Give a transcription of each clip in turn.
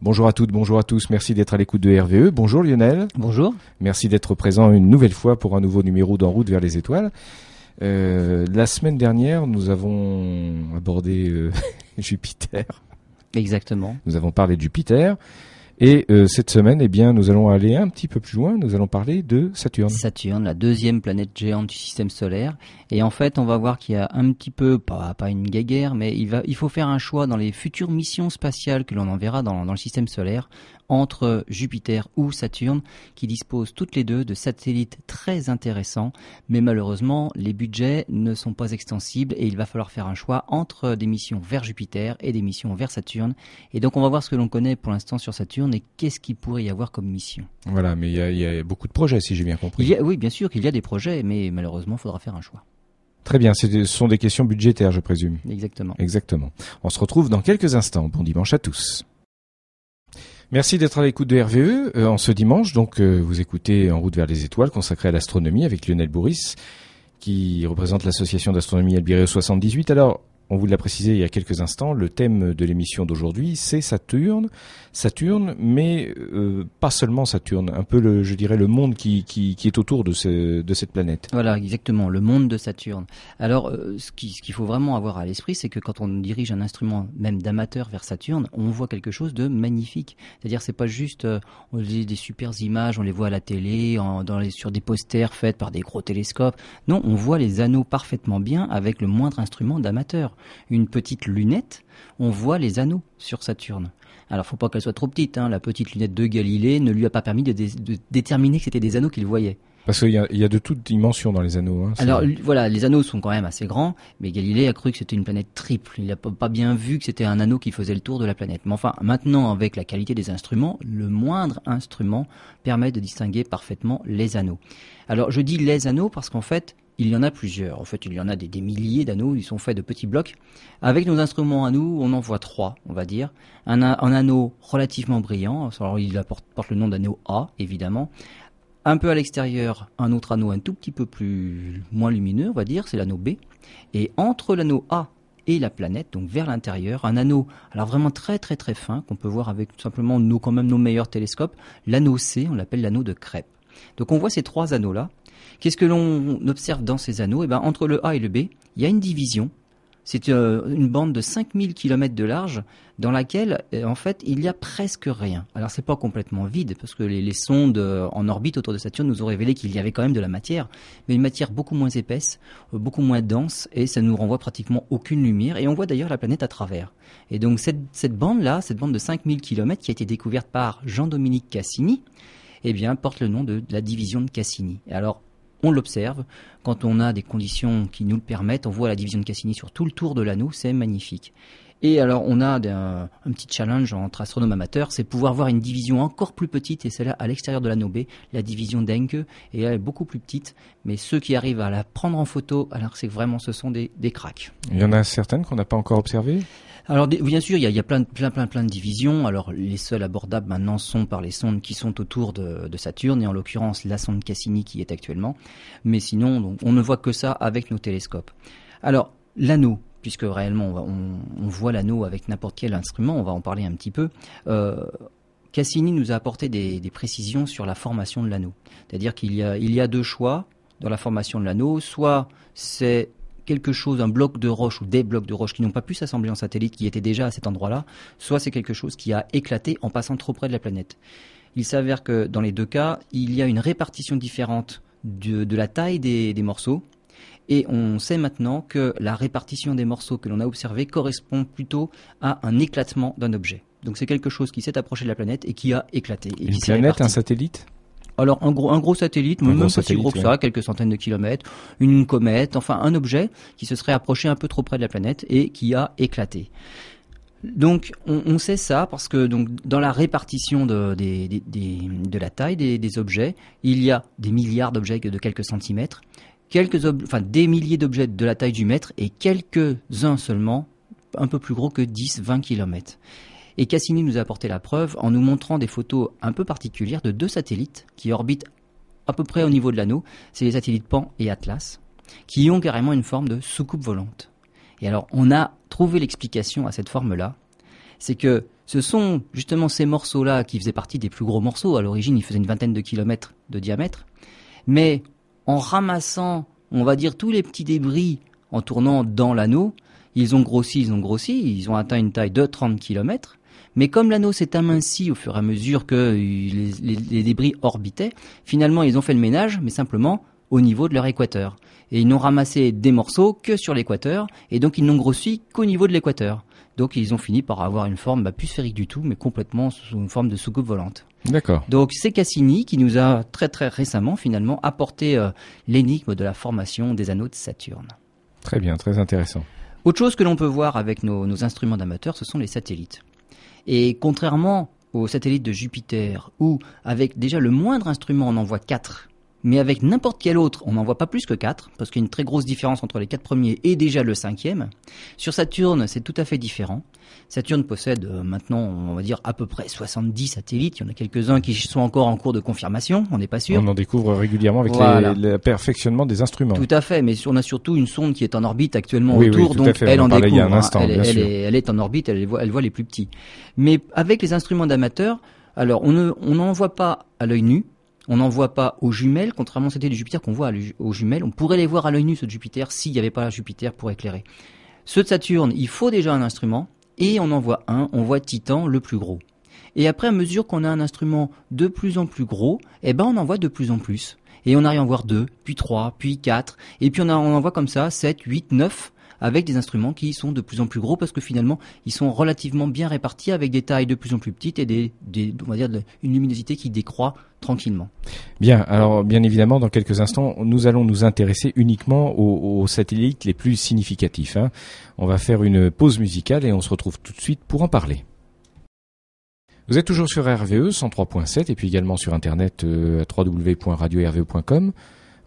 Bonjour à toutes, bonjour à tous, merci d'être à l'écoute de RVE. Bonjour Lionel. Bonjour. Merci d'être présent une nouvelle fois pour un nouveau numéro d'En route vers les étoiles. Euh, la semaine dernière, nous avons abordé euh, Jupiter. Exactement. Nous avons parlé de Jupiter. Et euh, cette semaine, eh bien, nous allons aller un petit peu plus loin. Nous allons parler de Saturne. Saturne, la deuxième planète géante du système solaire. Et en fait, on va voir qu'il y a un petit peu, pas, pas une guéguerre, mais il, va, il faut faire un choix dans les futures missions spatiales que l'on enverra dans, dans le système solaire entre Jupiter ou Saturne, qui disposent toutes les deux de satellites très intéressants, mais malheureusement, les budgets ne sont pas extensibles et il va falloir faire un choix entre des missions vers Jupiter et des missions vers Saturne. Et donc, on va voir ce que l'on connaît pour l'instant sur Saturne et qu'est-ce qu'il pourrait y avoir comme mission. Voilà, mais il y a, il y a beaucoup de projets, si j'ai bien compris. Il y a, oui, bien sûr qu'il y a des projets, mais malheureusement, il faudra faire un choix. Très bien, ce sont des questions budgétaires, je présume. Exactement. Exactement. On se retrouve dans quelques instants. Bon dimanche à tous. Merci d'être à l'écoute de RVE euh, en ce dimanche. Donc, euh, vous écoutez En route vers les étoiles, consacré à l'astronomie avec Lionel Bourris, qui représente l'association d'astronomie Albireo 78. Alors, on vous l'a précisé il y a quelques instants, le thème de l'émission d'aujourd'hui, c'est Saturne. Saturne, mais euh, pas seulement Saturne, un peu, le, je dirais, le monde qui, qui, qui est autour de, ce, de cette planète. Voilà, exactement, le monde de Saturne. Alors, euh, ce qu'il ce qu'il faut vraiment avoir à l'esprit, c'est que quand on dirige un instrument, même d'amateur, vers Saturne, on voit quelque chose de magnifique. C'est-à-dire, c'est pas juste euh, on des super images, on les voit à la télé, en, dans les, sur des posters faits par des gros télescopes. Non, on voit les anneaux parfaitement bien avec le moindre instrument d'amateur une petite lunette, on voit les anneaux sur Saturne. Alors, faut pas qu'elle soit trop petite. Hein. La petite lunette de Galilée ne lui a pas permis de, dé- de déterminer que c'était des anneaux qu'il voyait. Parce qu'il y a, il y a de toutes dimensions dans les anneaux. Hein, Alors voilà, les anneaux sont quand même assez grands, mais Galilée a cru que c'était une planète triple. Il n'a pas bien vu que c'était un anneau qui faisait le tour de la planète. Mais enfin, maintenant, avec la qualité des instruments, le moindre instrument permet de distinguer parfaitement les anneaux. Alors je dis les anneaux parce qu'en fait, il y en a plusieurs. En fait, il y en a des, milliers d'anneaux. Ils sont faits de petits blocs. Avec nos instruments à nous, on en voit trois, on va dire. Un, anneau relativement brillant. Alors, il porte le nom d'anneau A, évidemment. Un peu à l'extérieur, un autre anneau un tout petit peu plus moins lumineux, on va dire, c'est l'anneau B. Et entre l'anneau A et la planète, donc vers l'intérieur, un anneau, alors vraiment très très très fin, qu'on peut voir avec tout simplement quand même nos meilleurs télescopes, l'anneau C, on l'appelle l'anneau de crêpe. Donc on voit ces trois anneaux-là. Qu'est-ce que l'on observe dans ces anneaux? Eh ben, Entre le A et le B, il y a une division. C'est euh, une bande de 5000 km de large dans laquelle, euh, en fait, il y a presque rien. Alors, c'est pas complètement vide parce que les, sondes euh, en orbite autour de Saturne nous ont révélé qu'il y avait quand même de la matière, mais une matière beaucoup moins épaisse, beaucoup moins dense, et ça nous renvoie pratiquement aucune lumière. Et on voit d'ailleurs la planète à travers. Et donc, cette, cette bande-là, cette bande de 5000 km qui a été découverte par Jean-Dominique Cassini, eh bien, porte le nom de la division de Cassini. Alors, on l'observe. Quand on a des conditions qui nous le permettent, on voit la division de Cassini sur tout le tour de l'anneau, c'est magnifique. Et alors, on a un, petit challenge entre astronomes amateurs, c'est pouvoir voir une division encore plus petite, et celle-là à l'extérieur de l'anneau B, la division d'Encke, et elle est beaucoup plus petite, mais ceux qui arrivent à la prendre en photo, alors c'est vraiment ce sont des, des cracks. Il y en a certaines qu'on n'a pas encore observées? Alors bien sûr, il y a, plein, plein, plein, plein de divisions. Alors les seules abordables maintenant sont par les sondes qui sont autour de, Saturne et en l'occurrence la sonde Cassini qui est actuellement. Mais sinon, on ne voit que ça avec nos télescopes. Alors l'anneau, puisque réellement on, voit l'anneau avec n'importe quel instrument, on va en parler un petit peu. Euh, Cassini nous a apporté des, précisions sur la formation de l'anneau. C'est-à-dire qu'il y y a deux choix dans la formation de l'anneau. Soit c'est quelque chose, un bloc de roche ou des blocs de roche qui n'ont pas pu s'assembler en satellite, qui étaient déjà à cet endroit-là, soit c'est quelque chose qui a éclaté en passant trop près de la planète. Il s'avère que dans les deux cas, il y a une répartition différente de, de la taille des, des morceaux. Et on sait maintenant que la répartition des morceaux que l'on a observé correspond plutôt à un éclatement d'un objet. Donc c'est quelque chose qui s'est approché de la planète et qui a éclaté. Et Une qui planète, un satellite? Alors un gros, un gros satellite, Un même gros pas si gros que ouais. ça, quelques centaines de kilomètres, une comète, enfin un objet qui se serait approché un peu trop près de la planète et qui a éclaté. Donc on, on sait ça parce que donc dans la répartition de, des- des- des- de la taille des, objets, il y a des milliards d'objets de quelques centimètres, quelques ob- enfin des milliers d'objets de la taille du mètre et quelques-uns seulement un peu plus gros que 10-20 kilomètres. Et Cassini nous a apporté la preuve en nous montrant des photos un peu particulières de deux satellites qui orbitent à peu près au niveau de l'anneau. C'est les satellites Pan et Atlas, qui ont carrément une forme de soucoupe volante. Et alors, on a trouvé l'explication à cette forme-là. C'est que ce sont justement ces morceaux-là qui faisaient partie des plus gros morceaux. À l'origine, ils faisaient une vingtaine de kilomètres de diamètre. Mais en ramassant, on va dire, tous les petits débris en tournant dans l'anneau, ils ont grossi, ils ont grossi, ils ont atteint une taille de 30 km. Mais comme l'anneau s'est aminci au fur et à mesure que les, les, débris orbitaient, finalement ils ont fait le ménage, mais simplement au niveau de leur équateur. Et ils n'ont ramassé des morceaux que sur l'équateur, et donc ils n'ont grossi qu'au niveau de l'équateur. Donc ils ont fini par avoir une forme bah, plus sphérique du tout, mais complètement sous une forme de soucoupe volante. D'accord. Donc c'est Cassini qui nous a très très récemment finalement apporté euh, l'énigme de la formation des anneaux de Saturne. Très bien, très intéressant. Autre chose que l'on peut voir avec nos, nos instruments d'amateurs, ce sont les satellites. Et contrairement aux satellites de Jupiter, où avec déjà le moindre instrument on en voit quatre mais avec n'importe quel autre, on n'en voit pas plus que 4, parce qu'il y a une très grosse différence entre les 4 premiers et déjà le cinquième. Sur Saturne, c'est tout à fait différent. Saturne possède euh, maintenant, on va dire, à peu près 70 satellites. Il y en a quelques-uns qui sont encore en cours de confirmation, on n'est pas sûr. On en découvre régulièrement avec le perfectionnement des instruments. Tout à fait, mais on a surtout une sonde qui est en orbite actuellement autour, donc elle en découvre. Un instant, elle, elle, est, elle, est, en orbite, elle voit, elle voit les plus petits. Mais avec les instruments d'amateurs, alors on n'en voit pas à l'œil nu, on n'en voit pas aux jumelles, contrairement à c'était du Jupiter qu'on voit aux jumelles. On pourrait les voir à l'œil nu, ceux de Jupiter, s'il n'y avait pas Jupiter pour éclairer. Ceux de Saturne, il faut déjà un instrument, et on en voit un, on voit Titan le plus gros. Et après, à mesure qu'on a un instrument de plus en plus gros, eh ben, on en voit de plus en plus. Et on arrive à en voir deux, puis trois, puis quatre, et puis on, on en voit comme ça, sept, huit, neuf, avec des instruments qui sont de plus en plus gros parce que finalement ils sont relativement bien répartis avec des tailles de plus en plus petites et des, on va dire une luminosité qui décroît tranquillement. Bien, alors bien évidemment dans quelques instants nous allons nous intéresser uniquement aux, satellites les plus significatifs. Hein. On va faire une pause musicale et on se retrouve tout de suite pour en parler. Vous êtes toujours sur RVE 103.7 et puis également sur internet euh, www.radio-rve.com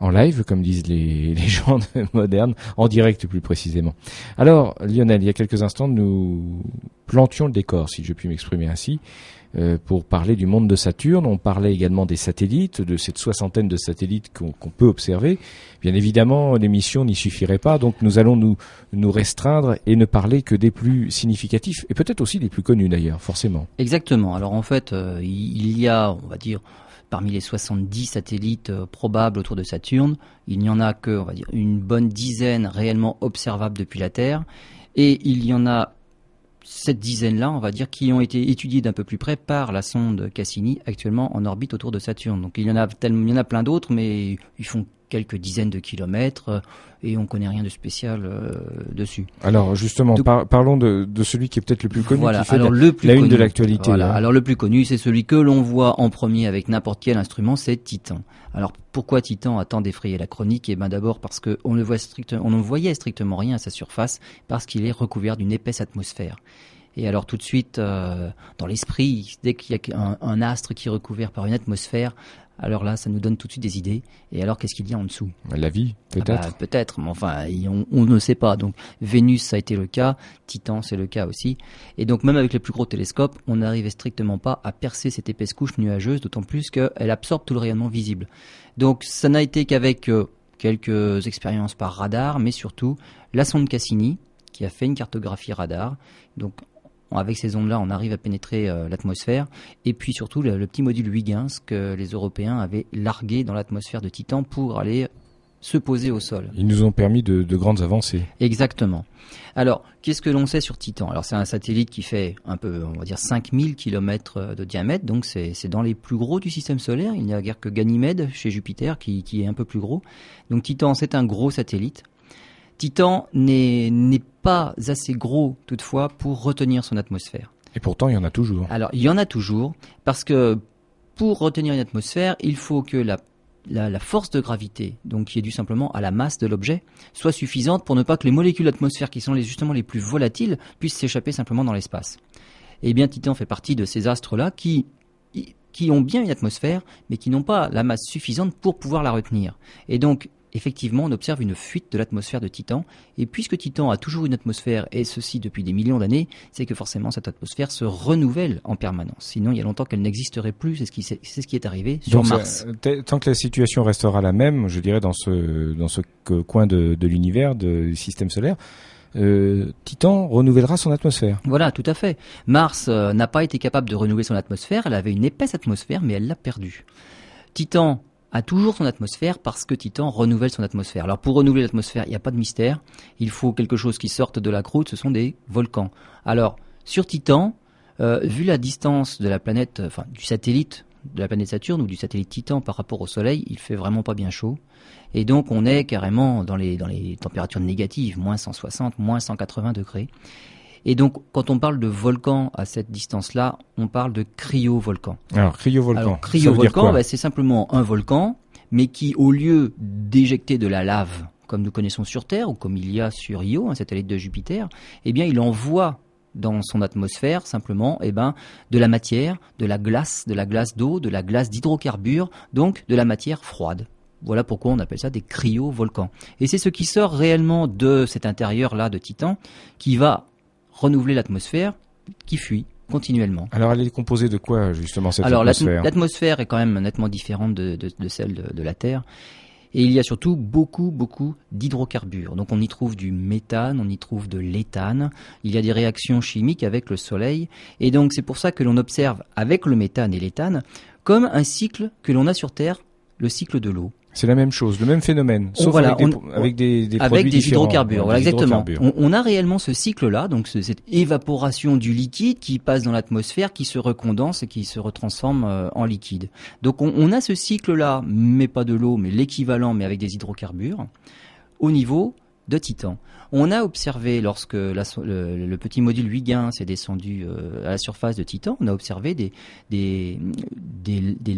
en live, comme disent les, gens modernes, en direct plus précisément. Alors, Lionel, il y a quelques instants, nous plantions le décor, si je puis m'exprimer ainsi, euh, pour parler du monde de Saturne. On parlait également des satellites, de cette soixantaine de satellites qu'on peut observer. Bien évidemment, l'émission n'y suffirait pas, donc nous allons nous, nous restreindre et ne parler que des plus significatifs, et peut-être aussi des plus connus d'ailleurs, forcément. Exactement. Alors en fait, euh, il y a, on va dire, parmi les 70 satellites euh, probables autour de Saturne, il n'y en a que, une bonne dizaine réellement observables depuis la Terre, et il y en a cette dizaine-là, on va dire, qui ont été étudiés d'un peu plus près par la sonde Cassini, actuellement en orbite autour de Saturne. Donc il y en a, il y en a plein d'autres, mais ils font quelques dizaines de kilomètres euh, et on connaît rien de spécial euh, dessus. Alors justement, parlons de, celui qui est peut-être le plus connu, voilà, qui fait alors la, le plus une de l'actualité. Voilà, alors le plus connu, c'est celui que l'on voit en premier avec n'importe quel instrument, c'est Titan. Alors pourquoi Titan a tant défrayé la chronique? Eh bien d'abord parce qu'on ne voit strictement, on ne voyait strictement rien à sa surface parce qu'il est recouvert d'une épaisse atmosphère. Et alors tout de suite, euh, dans l'esprit, dès qu'il y a un, un, astre qui est recouvert par une atmosphère, alors là, ça nous donne tout de suite des idées. Et alors, qu'est-ce qu'il y a en dessous? La vie, peut-être ah bah, Peut-être, mais enfin, on, ne sait pas. Donc, Vénus, ça a été le cas. Titan, c'est le cas aussi. Et donc, même avec les plus gros télescopes, on n'arrivait strictement pas à percer cette épaisse couche nuageuse, d'autant plus qu'elle absorbe tout le rayonnement visible. Donc, ça n'a été qu'avec euh, quelques expériences par radar, mais surtout la sonde Cassini, qui a fait une cartographie radar. Donc avec ces ondes-là, on arrive à pénétrer euh, l'atmosphère. Et puis surtout, le, petit module Huygens que les Européens avaient largué dans l'atmosphère de Titan pour aller se poser au sol. Ils nous ont permis de, grandes avancées. Exactement. Alors, qu'est-ce que l'on sait sur Titan? Alors, c'est un satellite qui fait un peu, on va dire, 5000 km de diamètre, donc c'est dans les plus gros du système solaire. Il n'y a guère que Ganymède chez Jupiter qui, qui est un peu plus gros. Donc, Titan, c'est un gros satellite. Titan n'est pas assez gros toutefois pour retenir son atmosphère. Et pourtant, il y en a toujours. Alors, il y en a toujours, parce que pour retenir une atmosphère, il faut que la, la, force de gravité, donc qui est due simplement à la masse de l'objet, soit suffisante pour ne pas que les molécules d'atmosphère, qui sont les, justement les plus volatiles, puissent s'échapper simplement dans l'espace. Et eh bien, Titan fait partie de ces astres-là qui qui ont bien une atmosphère, mais qui n'ont pas la masse suffisante pour pouvoir la retenir. Et donc, effectivement, on observe une fuite de l'atmosphère de Titan. Et puisque Titan a toujours une atmosphère, et ceci depuis des millions d'années, c'est que forcément cette atmosphère se renouvelle en permanence. Sinon, il y a longtemps qu'elle n'existerait plus. C'est ce qui, c'est ce qui est arrivé sur Mars. tant que la situation restera la même, je dirais dans ce dans ce coin de, de l'univers, du système solaire, euh, Titan renouvellera son atmosphère. Voilà, tout à fait. Mars euh, n'a pas été capable de renouveler son atmosphère, elle avait une épaisse atmosphère, mais elle l'a perdue. Titan a toujours son atmosphère parce que Titan renouvelle son atmosphère. Alors pour renouveler l'atmosphère, il n'y a pas de mystère. Il faut quelque chose qui sorte de la croûte, ce sont des volcans. Alors sur Titan, euh, vu la distance de la planète, enfin du satellite de la planète Saturne ou du satellite Titan par rapport au Soleil, il fait vraiment pas bien chaud. Et donc on est carrément dans les, dans les températures négatives, moins 160, moins 180 degrés. Et donc, quand on parle de volcan à cette distance-là, on parle de cryovolcan. Alors, cryovolcan. Alors, cryovolcan, bah, c'est simplement un volcan, mais qui, au lieu d'éjecter de la lave, comme nous connaissons sur Terre, ou comme il y a sur Io, un satellite de Jupiter, eh bien, il envoie dans son atmosphère simplement eh ben, de la matière, de la glace, de la glace d'eau, de la glace d'hydrocarbures, donc de la matière froide. Voilà pourquoi on appelle ça des cryovolcans. Et c'est ce qui sort réellement de cet intérieur-là de Titan qui va renouveler l'atmosphère qui fuit continuellement. Alors elle est composée de quoi justement cette Alors, atmosphère? l'atmosphère est quand même nettement différente de, de, de celle de, de, la Terre. Et il y a surtout beaucoup, beaucoup d'hydrocarbures. Donc on y trouve du méthane, on y trouve de l'éthane. Il y a des réactions chimiques avec le Soleil. Et donc c'est pour ça que l'on observe avec le méthane et l'éthane comme un cycle que l'on a sur Terre, le cycle de l'eau. C'est la même chose, le même phénomène, sauf voilà, avec, des, on- avec des, des avec produits des différents. hydrocarbures. Voilà, Des exactement. hydrocarbures. On, on a réellement ce cycle-là, donc ce- cette évaporation du liquide qui passe dans l'atmosphère, qui se recondense et qui se retransforme euh, en liquide. Donc on, on a ce cycle-là, mais pas de l'eau, mais l'équivalent, mais avec des hydrocarbures, au niveau de Titan. On a observé lorsque la le, le petit module Huygens est descendu euh, à la surface de Titan, on a observé des, des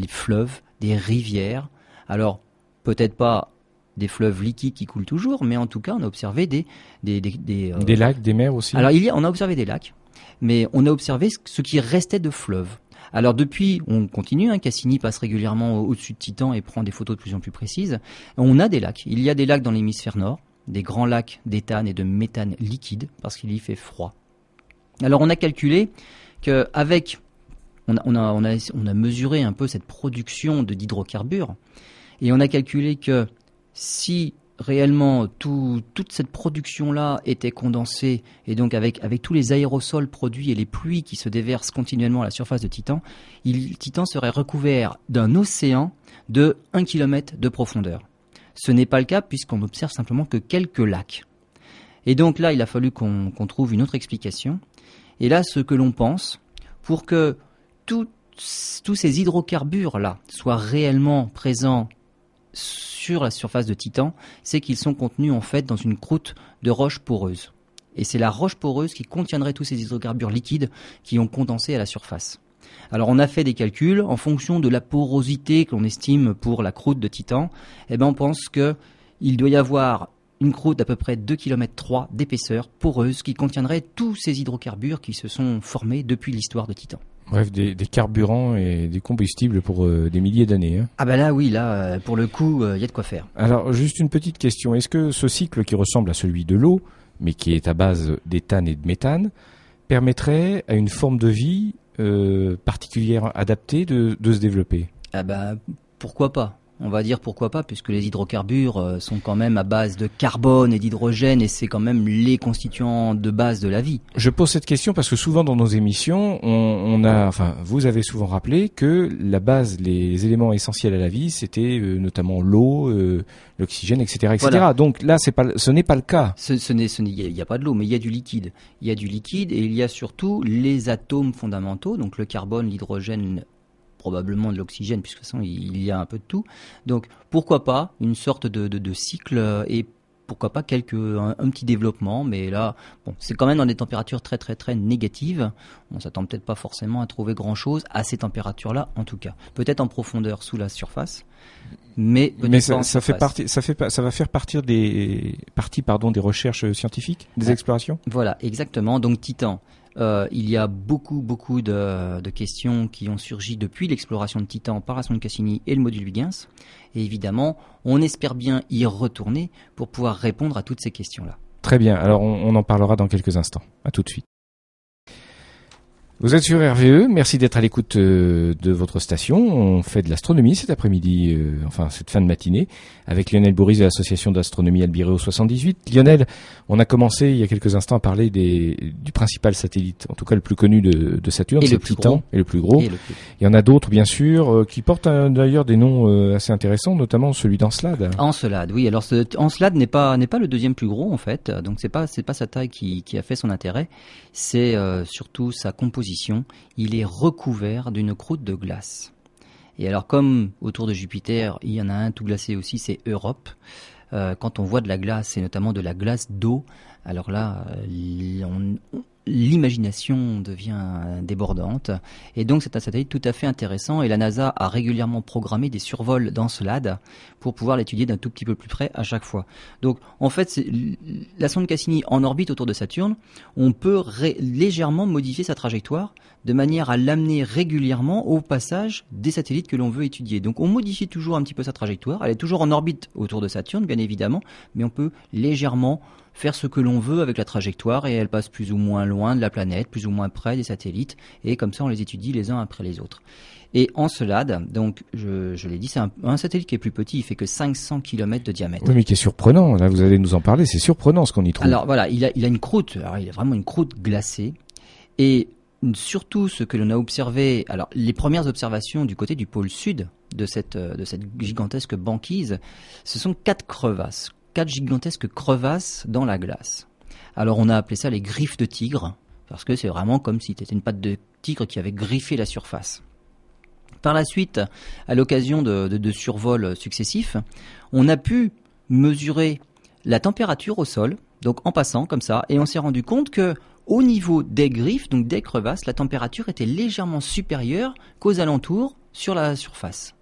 fleuves, des rivières. Alors peut-être pas des fleuves liquides qui coulent toujours, mais en tout cas on a observé des des, des, des, euh, Des lacs, des mers aussi. alors il y a, on a observé des lacs, mais on a observé ce- qui restait de fleuves. Alors depuis, on continue, hein, Cassini passe régulièrement au- au-dessus de Titan et prend des photos de plus en plus précises. On a des lacs. Il y a des lacs dans l'hémisphère nord, des grands lacs d'éthane et de méthane liquide, parce qu'il y fait froid. Alors on a calculé qu'avec, on a, on, a, on, a, on a mesuré un peu cette production de d'hydrocarbures, et on a calculé que si réellement tout, toute cette production-là était condensée, et donc avec, avec tous les aérosols produits et les pluies qui se déversent continuellement à la surface de Titan, Titan serait recouvert d'un océan de 1 km de profondeur. Ce n'est pas le cas puisqu'on observe simplement que quelques lacs. Et donc là, il a fallu qu'on trouve une autre explication. Et là, ce que l'on pense, pour que tous ces hydrocarbures-là soient réellement présents sur la surface de Titan, c'est qu'ils sont contenus en fait dans une croûte de roche poreuse. Et c'est la roche poreuse qui contiendrait tous ces hydrocarbures liquides qui ont condensé à la surface. Alors on a fait des calculs en fonction de la porosité que l'on estime pour la croûte de Titan. Eh ben on pense que il doit y avoir une croûte d'à peu près 2 km 3 d'épaisseur poreuse qui contiendrait tous ces hydrocarbures qui se sont formés depuis l'histoire de Titan. Bref, des, des carburants et des combustibles pour euh, des milliers d'années. hein. Ah bah là oui, là euh, pour le coup, il y a de quoi faire. Alors, juste une petite question. Est-ce que ce cycle qui ressemble à celui de l'eau, mais qui est à base d'éthane et de méthane, permettrait à une forme de vie euh, particulière adaptée de, de se développer? Ah bah pourquoi pas? On va dire pourquoi pas, puisque les hydrocarbures euh, sont quand même à base de carbone et d'hydrogène, et c'est quand même les constituants de base de la vie. Je pose cette question parce que souvent dans nos émissions, on, on a, enfin, vous avez souvent rappelé que la base, les éléments essentiels à la vie, c'était euh, notamment l'eau, euh, l'oxygène, etc., etc. Voilà. Donc là, c'est pas, ce n'est pas le cas. Ce, ce n'est, il n'y a, pas de l'eau, mais il y a du liquide. Il y a du liquide et il y a surtout les atomes fondamentaux, donc le carbone, l'hydrogène, probablement de l'oxygène, puisque de toute façon il y a un peu de tout. Donc pourquoi pas une sorte de, de, de cycle euh, et pourquoi pas quelques un, un petit développement, mais là bon c'est quand même dans des températures très très très négatives. On s'attend peut-être pas forcément à trouver grand chose à ces températures-là en tout cas. Peut-être en profondeur sous la surface, mais ça, fait partie, ça fait, ça va faire partir des partie, pardon, des recherches scientifiques, des Ouais. explorations? Voilà, exactement. Donc Titan, euh, il y a beaucoup, beaucoup de, questions qui ont surgi depuis l'exploration de Titan par sonde Cassini et le module Huygens. Et évidemment, on espère bien y retourner pour pouvoir répondre à toutes ces questions-là. Très bien. Alors, on, on en parlera dans quelques instants. À tout de suite. Vous êtes sur RVE, merci d'être à l'écoute euh, de votre station. On fait de l'astronomie cet après-midi, euh, enfin cette fin de matinée, avec Lionel Bourris de l'association d'astronomie Albireo 78. Lionel, on a commencé il y a quelques instants à parler des, du principal satellite, en tout cas le plus connu de, de Saturne, c'est Titan, gros. et le plus gros. Et le plus- Il y en a d'autres bien sûr, euh, qui portent d'ailleurs des noms euh, assez intéressants, notamment celui d'Encelade. Encelade, oui. Alors ce Encelade n'est pas n'est pas le deuxième plus gros en fait. Donc c'est pas c'est pas sa taille qui, qui a fait son intérêt. C'est surtout sa composition. Il est recouvert d'une croûte de glace. Et alors comme autour de Jupiter, il y en a un tout glacé aussi, c'est Europe. Euh, quand on voit de la glace et notamment de la glace d'eau, alors là, euh, on- on- l'imagination devient débordante. Et donc c'est un satellite tout à fait intéressant et la NASA a régulièrement programmé des survols d'Encelade pour pouvoir l'étudier d'un tout petit peu plus près à chaque fois. Donc en fait, la sonde Cassini en orbite autour de Saturne, on peut légèrement modifier sa trajectoire de manière à l'amener régulièrement au passage des satellites que l'on veut étudier. Donc on modifie toujours un petit peu sa trajectoire, elle est toujours en orbite autour de Saturne bien évidemment, mais on peut légèrement faire ce que l'on veut avec la trajectoire et elle passe plus ou moins loin de la planète, plus ou moins près des satellites et comme ça on les étudie les uns après les autres. Et Encelade, donc je, je l'ai dit, c'est un, un satellite qui est plus petit, il fait que 500 km de diamètre. Oui, mais qui est surprenant. Là, vous allez nous en parler. C'est surprenant ce qu'on y trouve. Alors voilà, il a, il a une croûte, alors il a vraiment une croûte glacée. Et surtout ce que l'on a observé, alors les premières observations du côté du pôle sud de cette, de cette gigantesque banquise, ce sont quatre crevasses, quatre gigantesques crevasses dans la glace. Alors on a appelé ça les griffes de tigre, parce que c'est vraiment comme si c'était une patte de tigre qui avait griffé la surface. Par la suite, à l'occasion de, survols successifs, on a pu mesurer la température au sol, donc en passant comme ça, et on s'est rendu compte que au niveau des griffes, donc des crevasses, la température était légèrement supérieure qu'aux alentours sur la surface.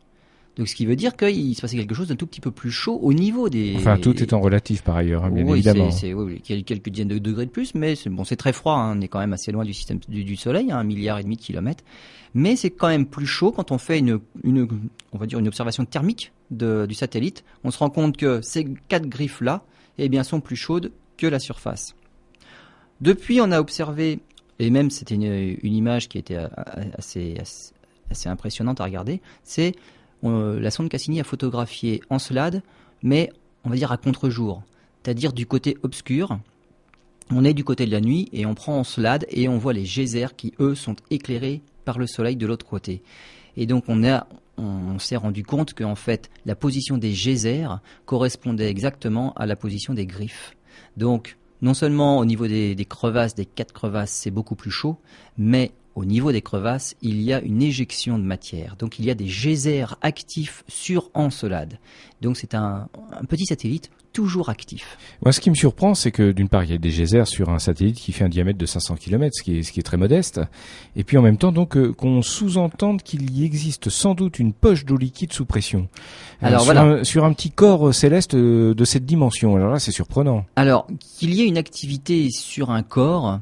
Donc ce qui veut dire qu'il se passait quelque chose d'un tout petit peu plus chaud au niveau des. Enfin, tout étant relatif par ailleurs, hein, bien oui, évidemment. c'est- oui, oui, quel- quelques dizaines de degrés de plus, mais c'est bon, c'est très froid. hein, on est quand même assez loin du système du, du Soleil, hein, un milliard et demi de kilomètres. Mais c'est quand même plus chaud quand on fait une, une, on va dire une observation thermique de- du satellite. On se rend compte que ces quatre griffes là, eh bien, sont plus chaudes que la surface. Depuis, on a observé, et même c'était une, une image qui était euh, assez, assez, assez impressionnante à regarder, c'est euh, la sonde Cassini a photographié Encelade, mais on va dire à contre-jour, c'est-à-dire du côté obscur. On est du côté de la nuit et on prend Encelade et on voit les geysers qui, eux, sont éclairés par le soleil de l'autre côté. Et donc on on s'est rendu compte qu'en fait la position des geysers correspondait exactement à la position des griffes. Donc non seulement au niveau des crevasses, des quatre crevasses, c'est beaucoup plus chaud, mais au niveau des crevasses, il y a une éjection de matière. Donc il y a des geysers actifs sur Encelade. Donc c'est un, un petit satellite toujours actif. Moi, ce qui me surprend, c'est que d'une part, il y a des geysers sur un satellite qui fait un diamètre de 500 km, ce qui est, ce qui est très modeste. Et puis en même temps, donc, euh, qu'on sous-entende qu'il y existe sans doute une poche d'eau liquide sous pression. Euh, Alors, sur, voilà. un, sur un petit corps euh, céleste de cette dimension. Alors là, c'est surprenant. Alors, qu'il y ait une activité sur un corps,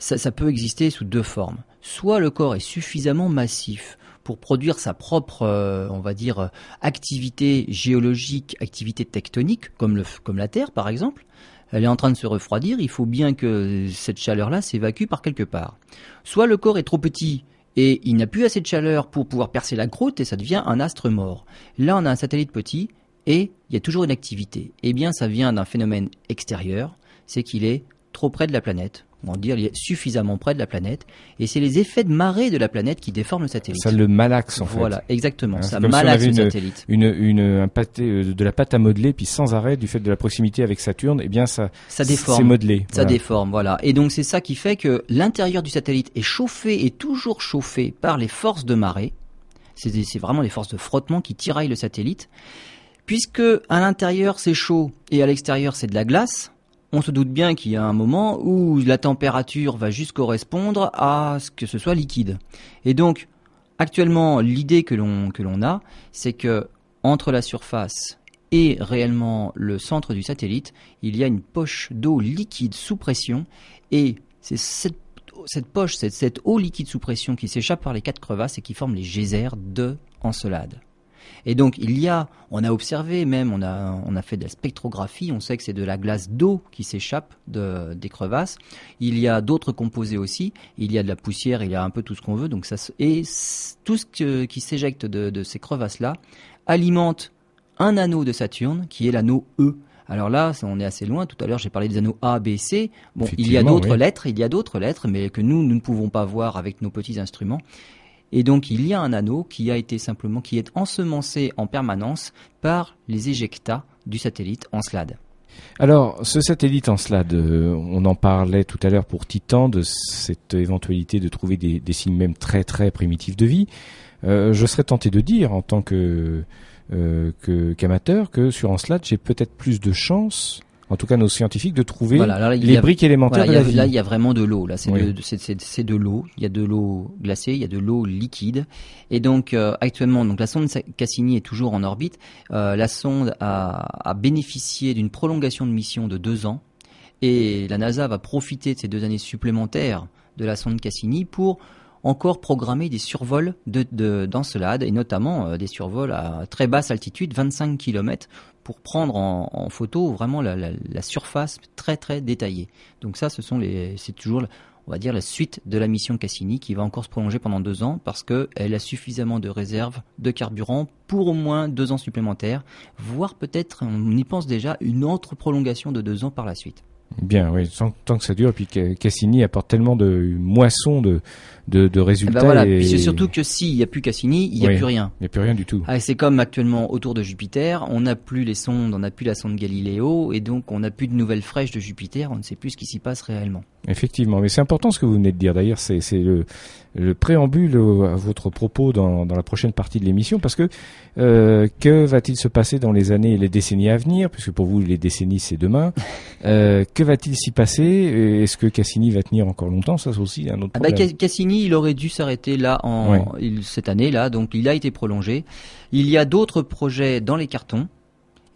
ça, peut exister sous deux formes. Soit le corps est suffisamment massif pour produire sa propre, euh, on va dire, euh, activité géologique, activité tectonique, comme, comme la Terre par exemple. Elle est en train de se refroidir, il faut bien que cette chaleur-là s'évacue par quelque part. Soit le corps est trop petit et il n'a plus assez de chaleur pour pouvoir percer la croûte et ça devient un astre mort. Là, on a un satellite petit et il y a toujours une activité. Eh bien, ça vient d'un phénomène extérieur, c'est qu'il est trop près de la planète. On va dire il est suffisamment près de la planète, et c'est les effets de marée de la planète qui déforment le satellite. Ça le malaxe, en voilà, exactement. Hein, c'est ça si malaxe le satellite. fait. Une, une, un pâté, euh, de la pâte à modeler, puis sans arrêt, du fait de la proximité avec Saturne, eh bien, ça, Ça c'est déforme. modelé. Ça Voilà. déforme, voilà. Et donc c'est ça qui fait que l'intérieur du satellite est chauffé et toujours chauffé par les forces de marée. C'est c'est vraiment les forces de frottement qui tiraillent le satellite. Puisque à l'intérieur c'est chaud et à l'extérieur c'est de la glace, on se doute bien qu'il y a un moment où la température va juste correspondre à ce que ce soit liquide. Et donc actuellement l'idée que l'on a, c'est que entre la surface et réellement le centre du satellite, il y a une poche d'eau liquide sous pression et c'est cette, cette poche, cette, cette eau liquide sous pression qui s'échappe par les quatre crevasses et qui forme les geysers de Encelade. Et donc il y a, on a observé même, on a, on a fait de la spectrographie, on sait que c'est de la glace d'eau qui s'échappe de, des crevasses. Il y a d'autres composés aussi, il y a de la poussière, il y a un peu tout ce qu'on veut. Donc ça, et tout ce qui s'éjecte de, de ces crevasses-là alimente un anneau de Saturne qui est l'anneau E. Alors là, on est assez loin. Tout à l'heure, j'ai parlé des anneaux A, B, C. Bon, il y a d'autres lettres, il y a d'autres lettres, mais que nous, nous ne pouvons pas voir avec nos petits instruments. Et donc, il y a un anneau qui a été simplement, qui est ensemencé en permanence par les éjectats du satellite Encelade. Alors, ce satellite Encelade, euh, on en parlait tout à l'heure pour Titan, de cette éventualité de trouver des, signes même très très primitifs de vie. Euh, je serais tenté de dire, en tant que euh, qu'amateur que sur Encelade j'ai peut-être plus de chance en tout cas nos scientifiques, de trouver les briques élémentaires de la vie. Là, il y a vraiment de l'eau. Là, c'est de, de l'eau. Il y a de l'eau glacée, il y a de l'eau liquide. Et donc, euh, actuellement, donc la sonde Cassini est toujours en orbite. Euh, la sonde a, a bénéficié d'une prolongation de mission de deux ans. Et la NASA va profiter de ces deux années supplémentaires de la sonde Cassini pour encore programmer des survols de d'encelade et notamment euh, des survols à très basse altitude, 25 km, pour prendre en, photo vraiment la, surface très très détaillée. Donc ça, ce sont les, c'est toujours on va dire la suite de la mission Cassini qui va encore se prolonger pendant deux ans parce qu'elle a suffisamment de réserves de carburant pour au moins deux ans supplémentaires, voire peut-être, on y pense déjà, une autre prolongation de deux ans par la suite. Bien, oui, tant, que ça dure. Puis Cassini apporte tellement de moissons de, de, de résultats. Eh ben voilà. Puis c'est surtout que s'il n'y a plus Cassini, il n'y a plus rien. Il n'y a plus rien du tout. Ah, c'est comme actuellement autour de Jupiter, on n'a plus les sondes, on n'a plus la sonde Galiléo, et donc on n'a plus de nouvelles fraîches de Jupiter, on ne sait plus ce qui s'y passe réellement. Effectivement, mais c'est important ce que vous venez de dire. D'ailleurs, c'est le, le préambule à votre propos dans, dans la prochaine partie de l'émission, parce que euh, que va-t-il se passer dans les années et les décennies à venir, puisque pour vous les décennies c'est demain. euh, que va-t-il s'y passer Est-ce que Cassini va tenir encore longtemps? Ça c'est aussi un autre ah bah, problème. Cassini, il aurait dû s'arrêter là en cette année là, donc il a été prolongé. Il y a d'autres projets dans les cartons,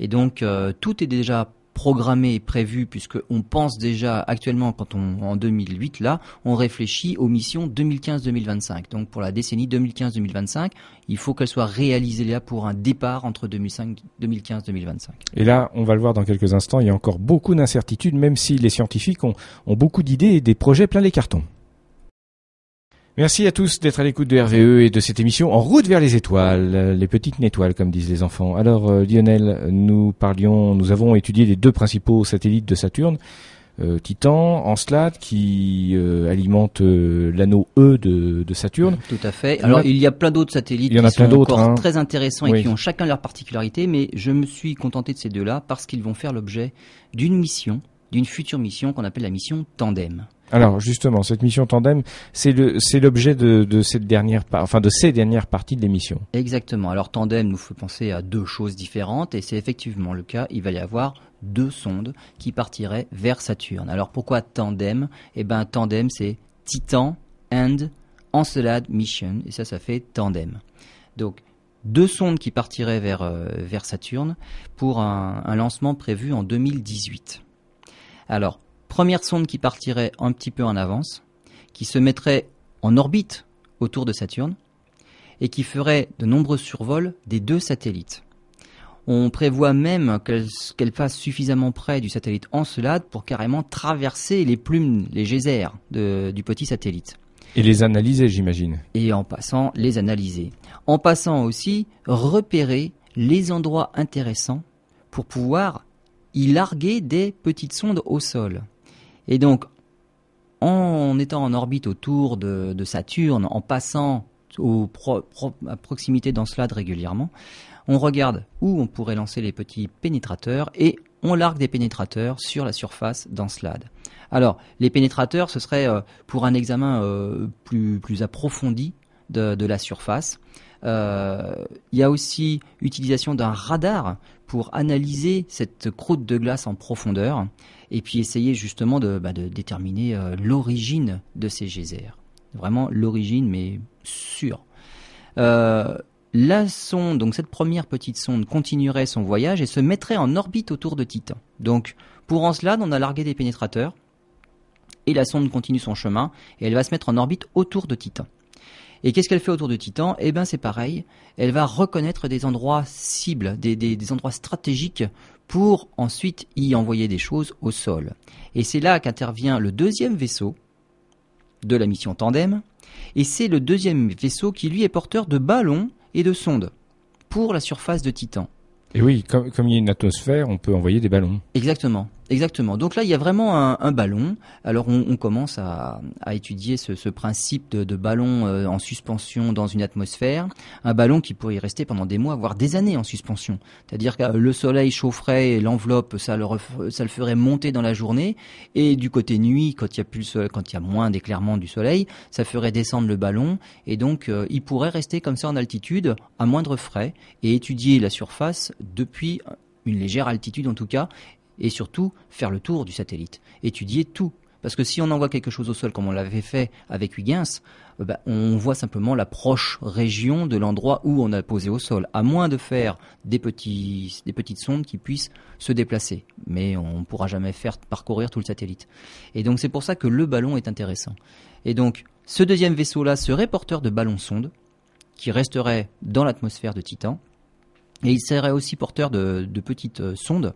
et donc euh, tout est déjà programmé et prévu puisque on pense déjà actuellement quand on en 2008 là, on réfléchit aux missions 2015-2025. Donc pour la décennie 2015-2025, il faut qu'elle soit réalisée là pour un départ entre 2015-2025. Et là, on va le voir dans quelques instants, il y a encore beaucoup d'incertitudes même si les scientifiques ont, ont beaucoup d'idées et des projets plein les cartons. Merci à tous d'être à l'écoute de RVE et de cette émission En route vers les étoiles, les petites étoiles comme disent les enfants. Alors euh, Lionel, nous parlions, nous avons étudié les deux principaux satellites de Saturne, euh, Titan, Encelade, qui euh, alimente l'anneau E de, Saturne. Tout à fait. Alors il y a plein d'autres satellites il y en a qui plein sont encore hein. très intéressants et qui ont chacun leur particularité, mais je me suis contenté de ces deux-là parce qu'ils vont faire l'objet d'une mission, d'une future mission qu'on appelle la mission Tandem. Alors justement, cette mission tandem, c'est l'objet de, cette dernière enfin de ces dernières parties de l'émission. Exactement. Alors tandem nous fait penser à deux choses différentes et c'est effectivement le cas. Il va y avoir deux sondes qui partiraient vers Saturne. Alors pourquoi tandem? Eh ben tandem c'est Titan and Encelade Mission et ça ça fait tandem. Donc deux sondes qui partiraient vers euh, Saturne pour un, un lancement prévu en 2018. Alors Première sonde qui partirait un petit peu en avance, qui se mettrait en orbite autour de Saturne et qui ferait de nombreux survols des deux satellites. On prévoit même qu'elle passe suffisamment près du satellite Encelade pour carrément traverser les plumes, les geysers du petit satellite. Et les analyser, j'imagine. Et en passant, les analyser. En passant aussi, repérer les endroits intéressants pour pouvoir y larguer des petites sondes au sol. Et donc, en étant en orbite autour de, Saturne, en passant à proximité d'Encelade régulièrement, on regarde où on pourrait lancer les petits pénétrateurs et on largue des pénétrateurs sur la surface d'Encelade. Alors, les pénétrateurs, ce serait euh, pour un examen euh, plus, plus approfondi de, de la surface. Euh, il y a aussi utilisation d'un radar pour analyser cette croûte de glace en profondeur et puis essayer justement de, bah, déterminer euh, l'origine de ces geysers. Vraiment l'origine, mais sûre. Euh, la sonde, donc cette première petite sonde, continuerait son voyage et se mettrait en orbite autour de Titan. Donc pour Encelade, on a largué des pénétrateurs et la sonde continue son chemin et elle va se mettre en orbite autour de Titan. Et qu'est-ce qu'elle fait autour de Titan? Eh ben c'est pareil, elle va reconnaître des endroits cibles, des, des, des endroits stratégiques pour ensuite y envoyer des choses au sol. Et c'est là qu'intervient le deuxième vaisseau de la mission Tandem, et c'est le deuxième vaisseau qui lui est porteur de ballons et de sondes pour la surface de Titan. Et oui, comme, comme il y a une atmosphère, on peut envoyer des ballons. Exactement, exactement. Donc là, il y a vraiment un, ballon. Alors on, commence à, étudier ce, principe de, ballon euh, en suspension dans une atmosphère. Un ballon qui pourrait y rester pendant des mois, voire des années en suspension. C'est-à-dire que le soleil chaufferait l'enveloppe, ça le, ça le ferait monter dans la journée. Et du côté nuit, quand il y a plus, quand il y a moins d'éclairement du soleil, ça ferait descendre le ballon. Et donc, euh, il pourrait rester comme ça en altitude à moindre frais et étudier la surface depuis une légère altitude en tout cas, et surtout faire le tour du satellite, étudier tout. Parce que si on envoie quelque chose au sol comme on l'avait fait avec Huygens, euh, bah, on voit simplement la proche région de l'endroit où on a posé au sol, à moins de faire des, petites sondes qui puissent se déplacer. Mais on ne pourra jamais faire parcourir tout le satellite. Et donc c'est pour ça que le ballon est intéressant. Et donc ce deuxième vaisseau-là serait porteur de ballons-sondes qui resterait dans l'atmosphère de Titan et il serait aussi porteur de, de petites euh, sondes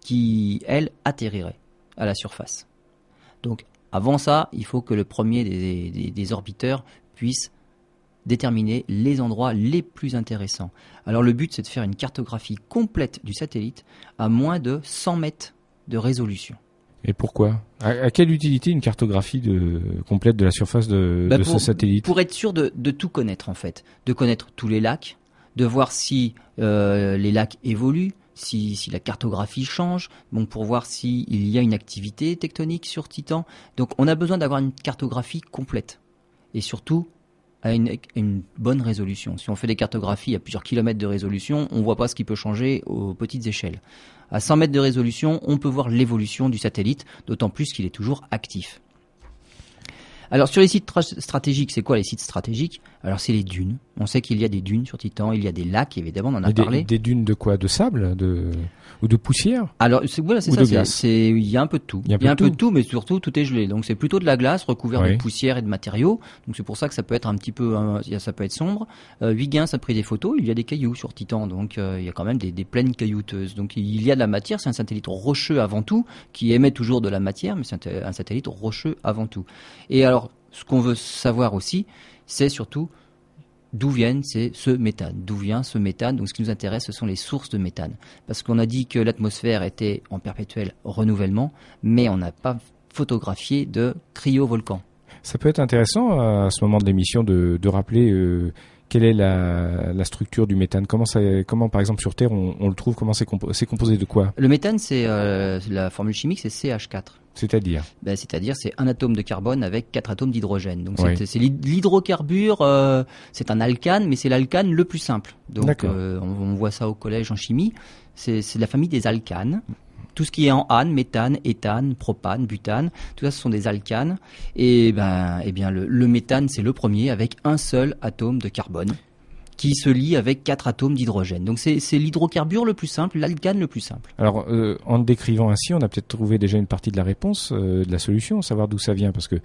qui, elles, atterriraient à la surface. Donc, avant ça, il faut que le premier des, des, des, orbiteurs puisse déterminer les endroits les plus intéressants. Alors, le but, c'est de faire une cartographie complète du satellite à moins de 100 mètres de résolution. Et pourquoi? À, à, quelle utilité une cartographie de, complète de la surface de, bah pour, ce satellite? Pour être sûr de, de tout connaître, en fait. De connaître tous les lacs, de voir si euh, les lacs évoluent, si, la cartographie change, pour voir s'il y a une activité tectonique sur Titan. Donc on a besoin d'avoir une cartographie complète. Et surtout, à une, une, bonne résolution. Si on fait des cartographies à plusieurs kilomètres de résolution, on ne voit pas ce qui peut changer aux petites échelles. À 100 mètres de résolution, on peut voir l'évolution du satellite, d'autant plus qu'il est toujours actif. Alors sur les sites stratégiques, c'est quoi les sites stratégiques? Alors c'est les dunes. On sait qu'il y a des dunes sur Titan, il y a des lacs évidemment, on en a des, parlé. Des dunes de quoi? De sable? De ou de poussière? Alors c'est voilà, c'est ça. C'est il y a un peu de tout. Il y a un peu, il y a un peu de tout, mais surtout tout est gelé. Donc c'est plutôt de la glace recouvert oui. de poussière et de matériaux. Donc c'est pour ça que ça peut être un petit peu, ça peut être sombre. Euh, Huygens a pris des photos. Il y a des cailloux sur Titan, donc euh, il y a quand même des, des, plaines caillouteuses. Donc il y a de la matière. C'est un satellite rocheux avant tout, qui émet toujours de la matière, mais c'est un, un satellite rocheux avant tout. Et alors ce qu'on veut savoir aussi, c'est surtout d'où viennent ce méthane, d'où vient ce méthane? Donc ce qui nous intéresse, ce sont les sources de méthane. Parce qu'on a dit que l'atmosphère était en perpétuel renouvellement, mais on n'a pas photographié de cryovolcan. Ça peut être intéressant à ce moment de l'émission de, de, rappeler euh, quelle est la, la, structure du méthane? Comment, ça, comment, par exemple, sur Terre, on, on le trouve? Comment c'est compo composé de quoi? Le méthane, c'est euh, la formule chimique, c'est CH4. C'est-à-dire? Ben, C'est-à-dire c'est un atome de carbone avec quatre atomes d'hydrogène. Donc oui. c'est l'hydrocarbure, euh, c'est un alcane, mais c'est l'alcane le plus simple. Donc euh, on, on, voit ça au collège en chimie. C'est la famille des alcanes. Tout ce qui est en ane, méthane, éthane, propane, butane, tout ça ce sont des alcanes. Et ben, eh bien le méthane c'est le premier avec un seul atome de carbone qui se lie avec quatre atomes d'hydrogène. Donc c'est l'hydrocarbure le plus simple, l'alcane le plus simple. Alors euh, en décrivant ainsi, on a peut-être trouvé déjà une partie de la réponse, euh, de la solution, savoir d'où ça vient, parce que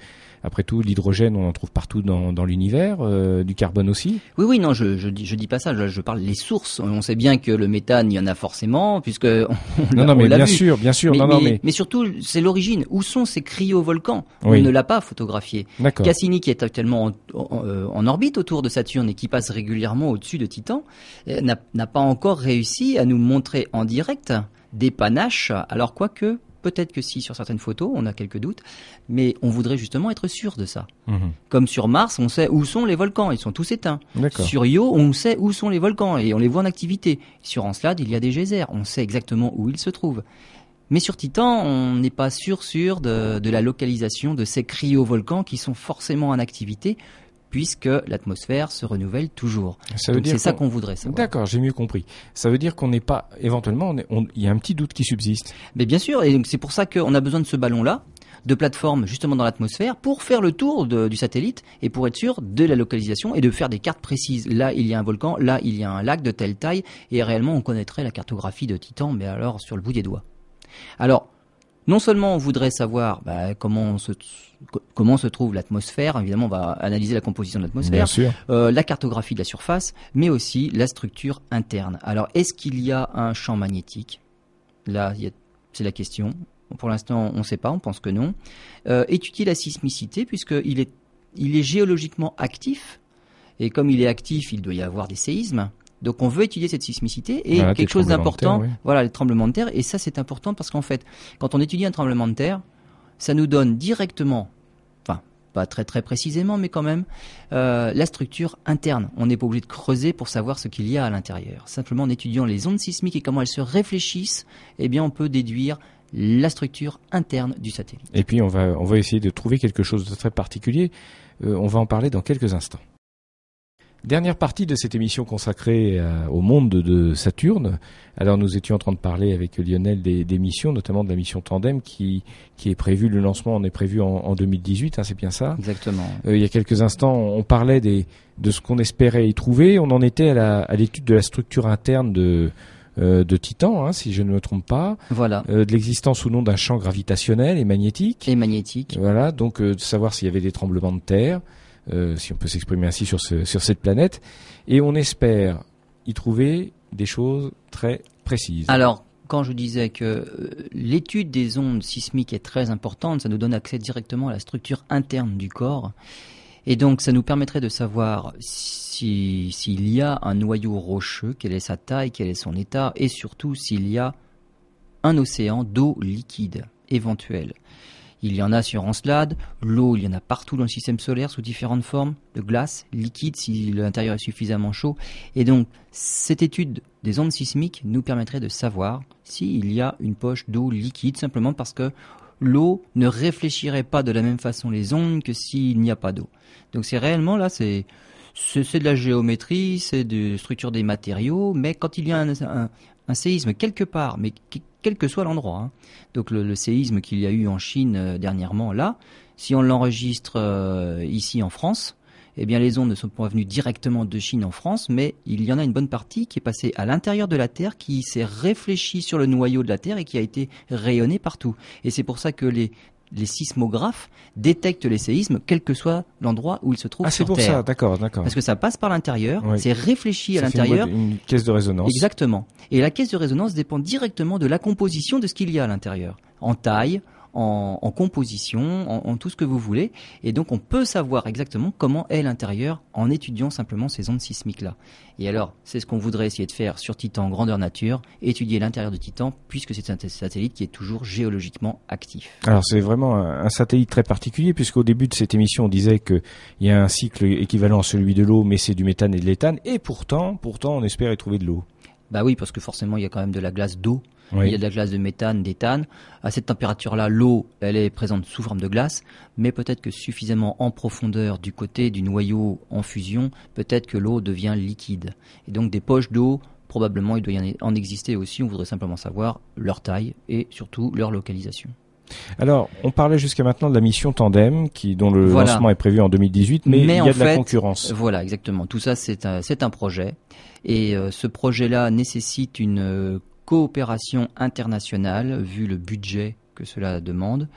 après tout, l'hydrogène, on en trouve partout dans, dans l'univers, euh, du carbone aussi. Oui, oui, non, je, je, dis, je dis pas ça, je, je, parle les sources. On sait bien que le méthane, il y en a forcément, puisque on, non, non, mais bien vu. sûr, bien sûr, mais, non, mais, non, mais... mais surtout, c'est l'origine. Où sont ces cryovolcans? Oui. On ne l'a pas photographié. Cassini, qui est actuellement en, en, en, orbite autour de Saturne et qui passe régulièrement au-dessus de Titan, n'a pas encore réussi à nous montrer en direct des panaches. Alors quoique Peut-être que si sur certaines photos, on a quelques doutes, mais on voudrait justement être sûr de ça. Mmh. Comme sur Mars, on sait où sont les volcans, ils sont tous éteints. Sur Io, on sait où sont les volcans et on les voit en activité. Sur Encelade, il y a des geysers, on sait exactement où ils se trouvent. Mais sur Titan, on n'est pas sûr sûr de, de la localisation de ces cryovolcans qui sont forcément en activité puisque l'atmosphère se renouvelle toujours. C'est ça qu'on qu voudrait savoir. D'accord, j'ai mieux compris. Ça veut dire qu'on n'est pas, éventuellement, il y a un petit doute qui subsiste. Mais bien sûr, et c'est pour ça qu'on a besoin de ce ballon-là, de plateforme justement dans l'atmosphère pour faire le tour de, du satellite et pour être sûr de la localisation et de faire des cartes précises. Là, il y a un volcan, là, il y a un lac de telle taille et réellement, on connaîtrait la cartographie de Titan, mais alors sur le bout des doigts. Alors, non seulement on voudrait savoir bah, comment, se, comment se trouve l'atmosphère, évidemment on va analyser la composition de l'atmosphère, euh, la cartographie de la surface, mais aussi la structure interne. Alors est-ce qu'il y a un champ magnétique? Là, c'est la question. Pour l'instant, on ne sait pas, on pense que non. Euh, étudier la sismicité, puisqu'il est, il est géologiquement actif, et comme il est actif, il doit y avoir des séismes. Donc on veut étudier cette sismicité et quelque chose d'important, voilà les tremblements de terre. Et ça c'est important parce qu'en fait, quand on étudie un tremblement de terre, ça nous donne directement, enfin pas très très précisément, mais quand même, euh, la structure interne. On n'est pas obligé de creuser pour savoir ce qu'il y a à l'intérieur. Simplement en étudiant les ondes sismiques et comment elles se réfléchissent, eh bien on peut déduire la structure interne du satellite. Et puis on va on va essayer de trouver quelque chose de très particulier. Euh, on va en parler dans quelques instants. Dernière partie de cette émission consacrée euh, au monde de Saturne. Alors nous étions en train de parler avec Lionel des, missions, notamment de la mission Tandem qui, qui est prévue, le lancement en est prévu en, 2018, hein, c'est bien ça? Exactement. Euh, il y a quelques instants, on parlait des, de ce qu'on espérait y trouver. On en était à l'étude de la structure interne de, euh, de Titan, hein, si je ne me trompe pas. Voilà. de l'existence ou non d'un champ gravitationnel et magnétique. Et magnétique. Voilà, donc de savoir s'il y avait des tremblements de terre. Euh, si on peut s'exprimer ainsi sur, ce, sur cette planète, et on espère y trouver des choses très précises. Alors, quand je disais que euh, l'étude des ondes sismiques est très importante, ça nous donne accès directement à la structure interne du corps. Et donc, ça nous permettrait de savoir s'il y a un noyau rocheux, quelle est sa taille, quel est son état, et surtout s'il y a un océan d'eau liquide éventuel. Il y en a sur Encelade, l'eau, il y en a partout dans le système solaire sous différentes formes, de glace, liquide si l'intérieur est suffisamment chaud. Et donc, cette étude des ondes sismiques nous permettrait de savoir s'il y a une poche d'eau liquide, simplement parce que l'eau ne réfléchirait pas de la même façon les ondes que s'il n'y a pas d'eau. Donc c'est réellement là, c'est de la géométrie, c'est de structure des matériaux, mais quand il y a un, un séisme quelque part, mais quel que soit l'endroit. Hein. Donc le, séisme qu'il y a eu en Chine euh, dernièrement, là, si on l'enregistre euh, ici en France, eh bien les ondes ne sont pas venues directement de Chine en France, mais il y en a une bonne partie qui est passée à l'intérieur de la Terre, qui s'est réfléchie sur le noyau de la Terre et qui a été rayonnée partout. Et c'est pour ça que les les sismographes détectent les séismes, quel que soit l'endroit où ils se trouvent ah, c'est pour ça, d'accord, d'accord. Parce que ça passe par l'intérieur, c'est réfléchi à l'intérieur. Une, une caisse de résonance. Exactement. Et la caisse de résonance dépend directement de la composition de ce qu'il y a à l'intérieur, en taille, en, composition, en, tout ce que vous voulez. Et donc on peut savoir exactement comment est l'intérieur en étudiant simplement ces ondes sismiques-là. Et alors, c'est ce qu'on voudrait essayer de faire sur Titan grandeur nature, étudier l'intérieur de Titan, puisque c'est un satellite qui est toujours géologiquement actif. Alors c'est vraiment un, satellite très particulier, puisqu'au début de cette émission, on disait qu'il y a un cycle équivalent à celui de l'eau, mais c'est du méthane et de l'éthane, et pourtant, pourtant, on espère y trouver de l'eau. Bah oui, parce que forcément, il y a quand même de la glace d'eau il y a de la glace de méthane, d'éthane. À cette température-là, l'eau, elle est présente sous forme de glace, mais peut-être que suffisamment en profondeur du côté du noyau en fusion, peut-être que l'eau devient liquide. Et donc des poches d'eau, probablement il doit y en exister aussi. On voudrait simplement savoir leur taille et surtout leur localisation. Alors, on parlait jusqu'à maintenant de la mission Tandem, qui dont le lancement est prévu en 2018, mais, il y a de la concurrence. Voilà, exactement. Tout ça, c'est un, un, projet, et euh, ce projet-là nécessite une euh, coopération internationale, vu le budget que cela demande.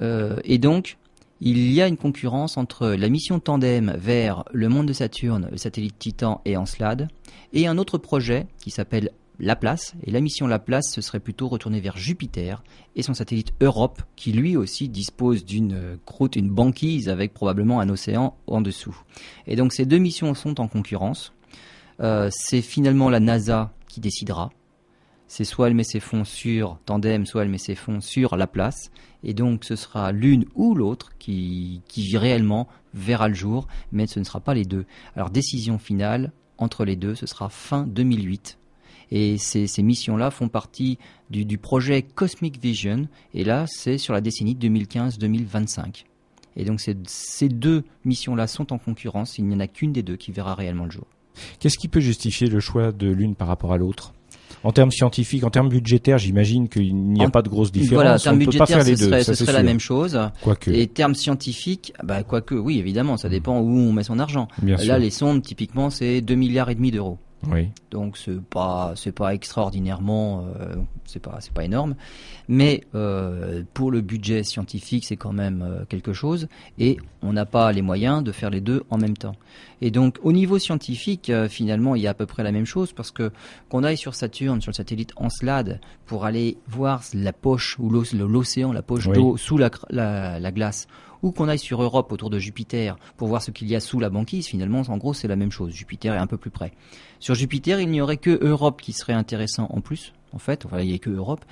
Euh, et donc, il y a une concurrence entre la mission Tandem vers le monde de Saturne, le satellite Titan et Encelade, et un autre projet qui s'appelle Laplace. Et la mission Laplace, ce serait plutôt retourner vers Jupiter et son satellite Europe, qui lui aussi dispose d'une croûte, une banquise avec probablement un océan en dessous. Et donc ces deux missions sont en concurrence. Euh, c'est finalement la NASA qui décidera c'est soit elle met ses fonds sur Tandem, soit elle met ses fonds sur la place. Et donc ce sera l'une ou l'autre qui, qui réellement verra le jour, mais ce ne sera pas les deux. Alors décision finale entre les deux, ce sera fin 2008. Et ces, ces missions-là font partie du, du, projet Cosmic Vision. Et là, c'est sur la décennie 2015-2025. Et donc ces, ces deux missions-là sont en concurrence. Il n'y en a qu'une des deux qui verra réellement le jour. Qu'est-ce qui peut justifier le choix de l'une par rapport à l'autre? En termes scientifiques, en termes budgétaires, j'imagine qu'il n'y a pas de grosse différence. Voilà, en termes budgétaires, ce serait, ce serait la même chose. Quoique. Et termes scientifiques, bah, quoique, oui, évidemment, ça dépend où on met son argent. Là, les sondes, typiquement, c'est 2 milliards et demi d'euros. Oui. Donc c'est pas c'est pas extraordinairement euh, c'est pas c'est pas énorme, mais euh, pour le budget scientifique c'est quand même euh, quelque chose et on n'a pas les moyens de faire les deux en même temps. Et donc au niveau scientifique euh, finalement il y a à peu près la même chose parce que qu'on aille sur Saturne sur le satellite Encelade pour aller voir la poche ou l'oc- l'océan la poche Oui. d'eau sous la, la glace ou qu'on aille sur Europe autour de Jupiter pour voir ce qu'il y a sous la banquise, finalement, en gros, c'est la même chose. Jupiter est un peu plus près. Sur Jupiter, il n'y aurait que Europe qui serait intéressant en plus, en fait. Enfin, il n'y a que Europe.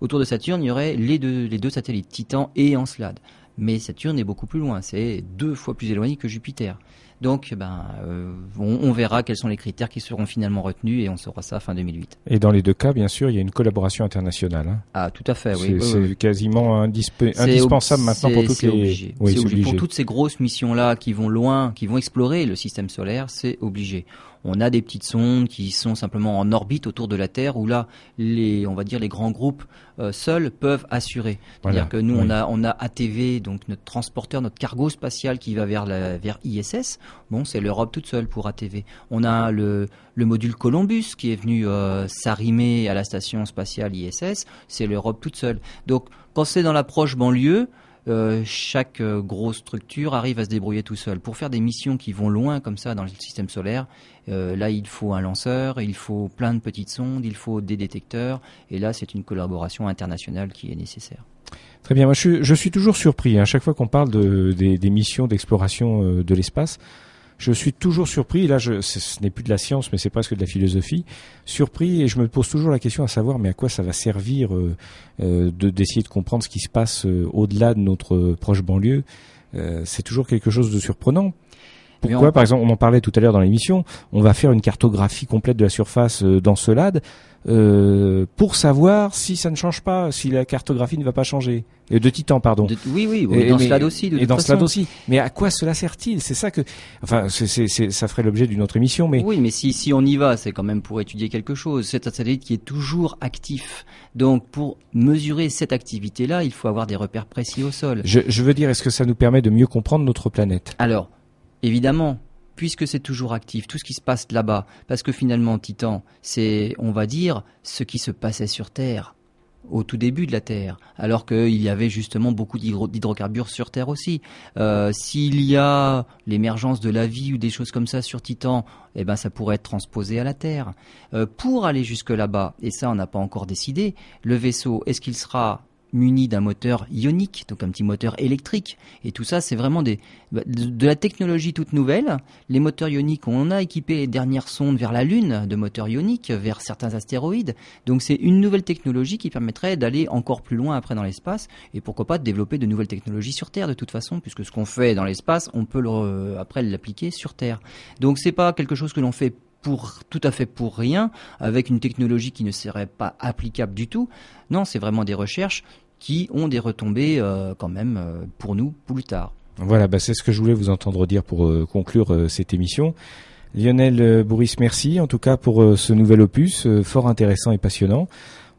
Autour de Saturne, il y aurait les deux, les deux satellites, Titan et Encelade. Mais Saturne est beaucoup plus loin, c'est deux fois plus éloigné que Jupiter. Donc, ben, euh, on, on verra quels sont les critères qui seront finalement retenus et on saura ça fin 2008. Et dans les deux cas, bien sûr, il y a une collaboration internationale. hein. Ah, tout à fait, oui. c'est oui, c'est oui. quasiment indispensable maintenant pour toutes les. obligé. Oui, obligé. obligé. Pour toutes ces grosses missions-là qui vont loin, qui vont explorer le système solaire, c'est obligé. On a des petites sondes qui sont simplement en orbite autour de la Terre, où là, les, on va dire, les grands groupes euh, seuls peuvent assurer. C'est-à-dire Voilà. que nous, Oui. on a, on a ATV, donc notre transporteur, notre cargo spatial qui va vers la, vers ISS. Bon, c'est l'Europe toute seule pour ATV. On a le, le module Columbus qui est venu euh, s'arrimer à la station spatiale ISS. C'est l'Europe toute seule. Donc, quand c'est dans l'approche banlieue, euh, chaque euh, grosse structure arrive à se débrouiller tout seul. Pour faire des missions qui vont loin comme ça dans le système solaire, euh, là il faut un lanceur, il faut plein de petites sondes, il faut des détecteurs, et là c'est une collaboration internationale qui est nécessaire. Très bien. Moi, je suis, toujours surpris. hein, À chaque fois qu'on parle de, des, missions d'exploration euh, de l'espace, je suis toujours surpris. Là, ce, n'est plus de la science, mais c'est presque de la philosophie. Surpris, et je me pose toujours la question à savoir, mais à quoi ça va servir euh, de d'essayer de comprendre ce qui se passe au-delà de notre proche banlieue. C'est toujours quelque chose de surprenant. Pourquoi, on- par exemple, on en parlait tout à l'heure dans l'émission, on va faire une cartographie complète de la surface euh, d'Encelade euh, pour savoir si ça ne change pas, si la cartographie ne va pas changer. Et de Titan, pardon. De- oui, oui, oui, Et- dans mais- Slade aussi. De et toute dans façon. Slade aussi. Mais à quoi cela sert-il? C'est ça que, enfin, ça ferait l'objet d'une autre émission, mais Oui, mais si, si on y va, c'est quand même pour étudier quelque chose. C'est un satellite qui est toujours actif. Donc, pour mesurer cette activité-là, il faut avoir des repères précis au sol. je, je veux dire, est-ce que ça nous permet de mieux comprendre notre planète? Alors, évidemment, puisque c'est toujours actif, tout ce qui se passe là-bas, parce que finalement, Titan, c'est, on va dire, ce qui se passait sur Terre au tout début de la Terre, alors qu'il y avait justement beaucoup d'hydro- d'hydrocarbures sur Terre aussi. Euh, S'il y a l'émergence de la vie ou des choses comme ça sur Titan, eh ben ça pourrait être transposé à la Terre. Euh, pour aller jusque là-bas, et ça on n'a pas encore décidé, le vaisseau, est-ce qu'il sera muni d'un moteur ionique, donc un petit moteur électrique. Et tout ça, c'est vraiment bah, de, la technologie toute nouvelle. Les moteurs ioniques, on a équipé les dernières sondes vers la Lune de moteurs ioniques, vers certains astéroïdes. Donc c'est une nouvelle technologie qui permettrait d'aller encore plus loin après dans l'espace et pourquoi pas de développer de nouvelles technologies sur Terre de toute façon, puisque ce qu'on fait dans l'espace, on peut re- après l'appliquer sur Terre. Donc c'est pas quelque chose que l'on fait pour tout à fait pour rien, avec une technologie qui ne serait pas applicable du tout. Non, c'est vraiment des recherches qui ont des retombées euh, quand même euh, pour nous plus tard. Voilà, bah, c'est ce que je voulais vous entendre dire pour euh, conclure cette émission. Lionel Bourris, merci en tout cas pour ce nouvel opus, fort intéressant et passionnant.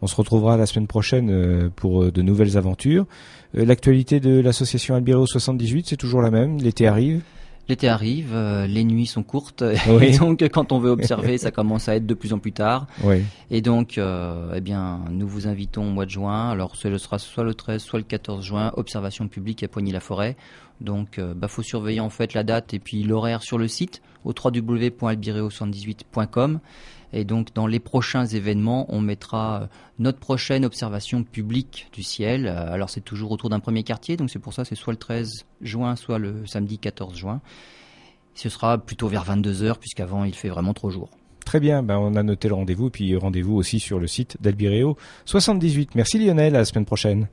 On se retrouvera la semaine prochaine pour de nouvelles aventures. L'actualité de l'association Albireo 78, c'est toujours la même. L'été arrive. L'été arrive, euh, les nuits sont courtes, Oui. et donc quand on veut observer, ça commence à être de plus en plus tard. Oui. Et donc, euh, eh bien, nous vous invitons au mois de juin. Alors, ce sera soit le 13, soit le 14 juin, observation publique à Poigny-la-Forêt. Donc, euh, bah, faut surveiller en fait la date et puis l'horaire sur le site au www.albireo78.com. Et donc, dans les prochains événements, on mettra euh, notre prochaine observation publique du ciel. Euh, Alors, c'est toujours autour d'un premier quartier, donc c'est pour ça c'est soit le 13 juin, soit le samedi 14 juin. Ce sera plutôt vers 22h, puisqu'avant il fait vraiment trop jour. Très bien, ben, on a noté le rendez-vous, puis rendez-vous aussi sur le site d'Albireo 78. Merci Lionel, à la semaine prochaine.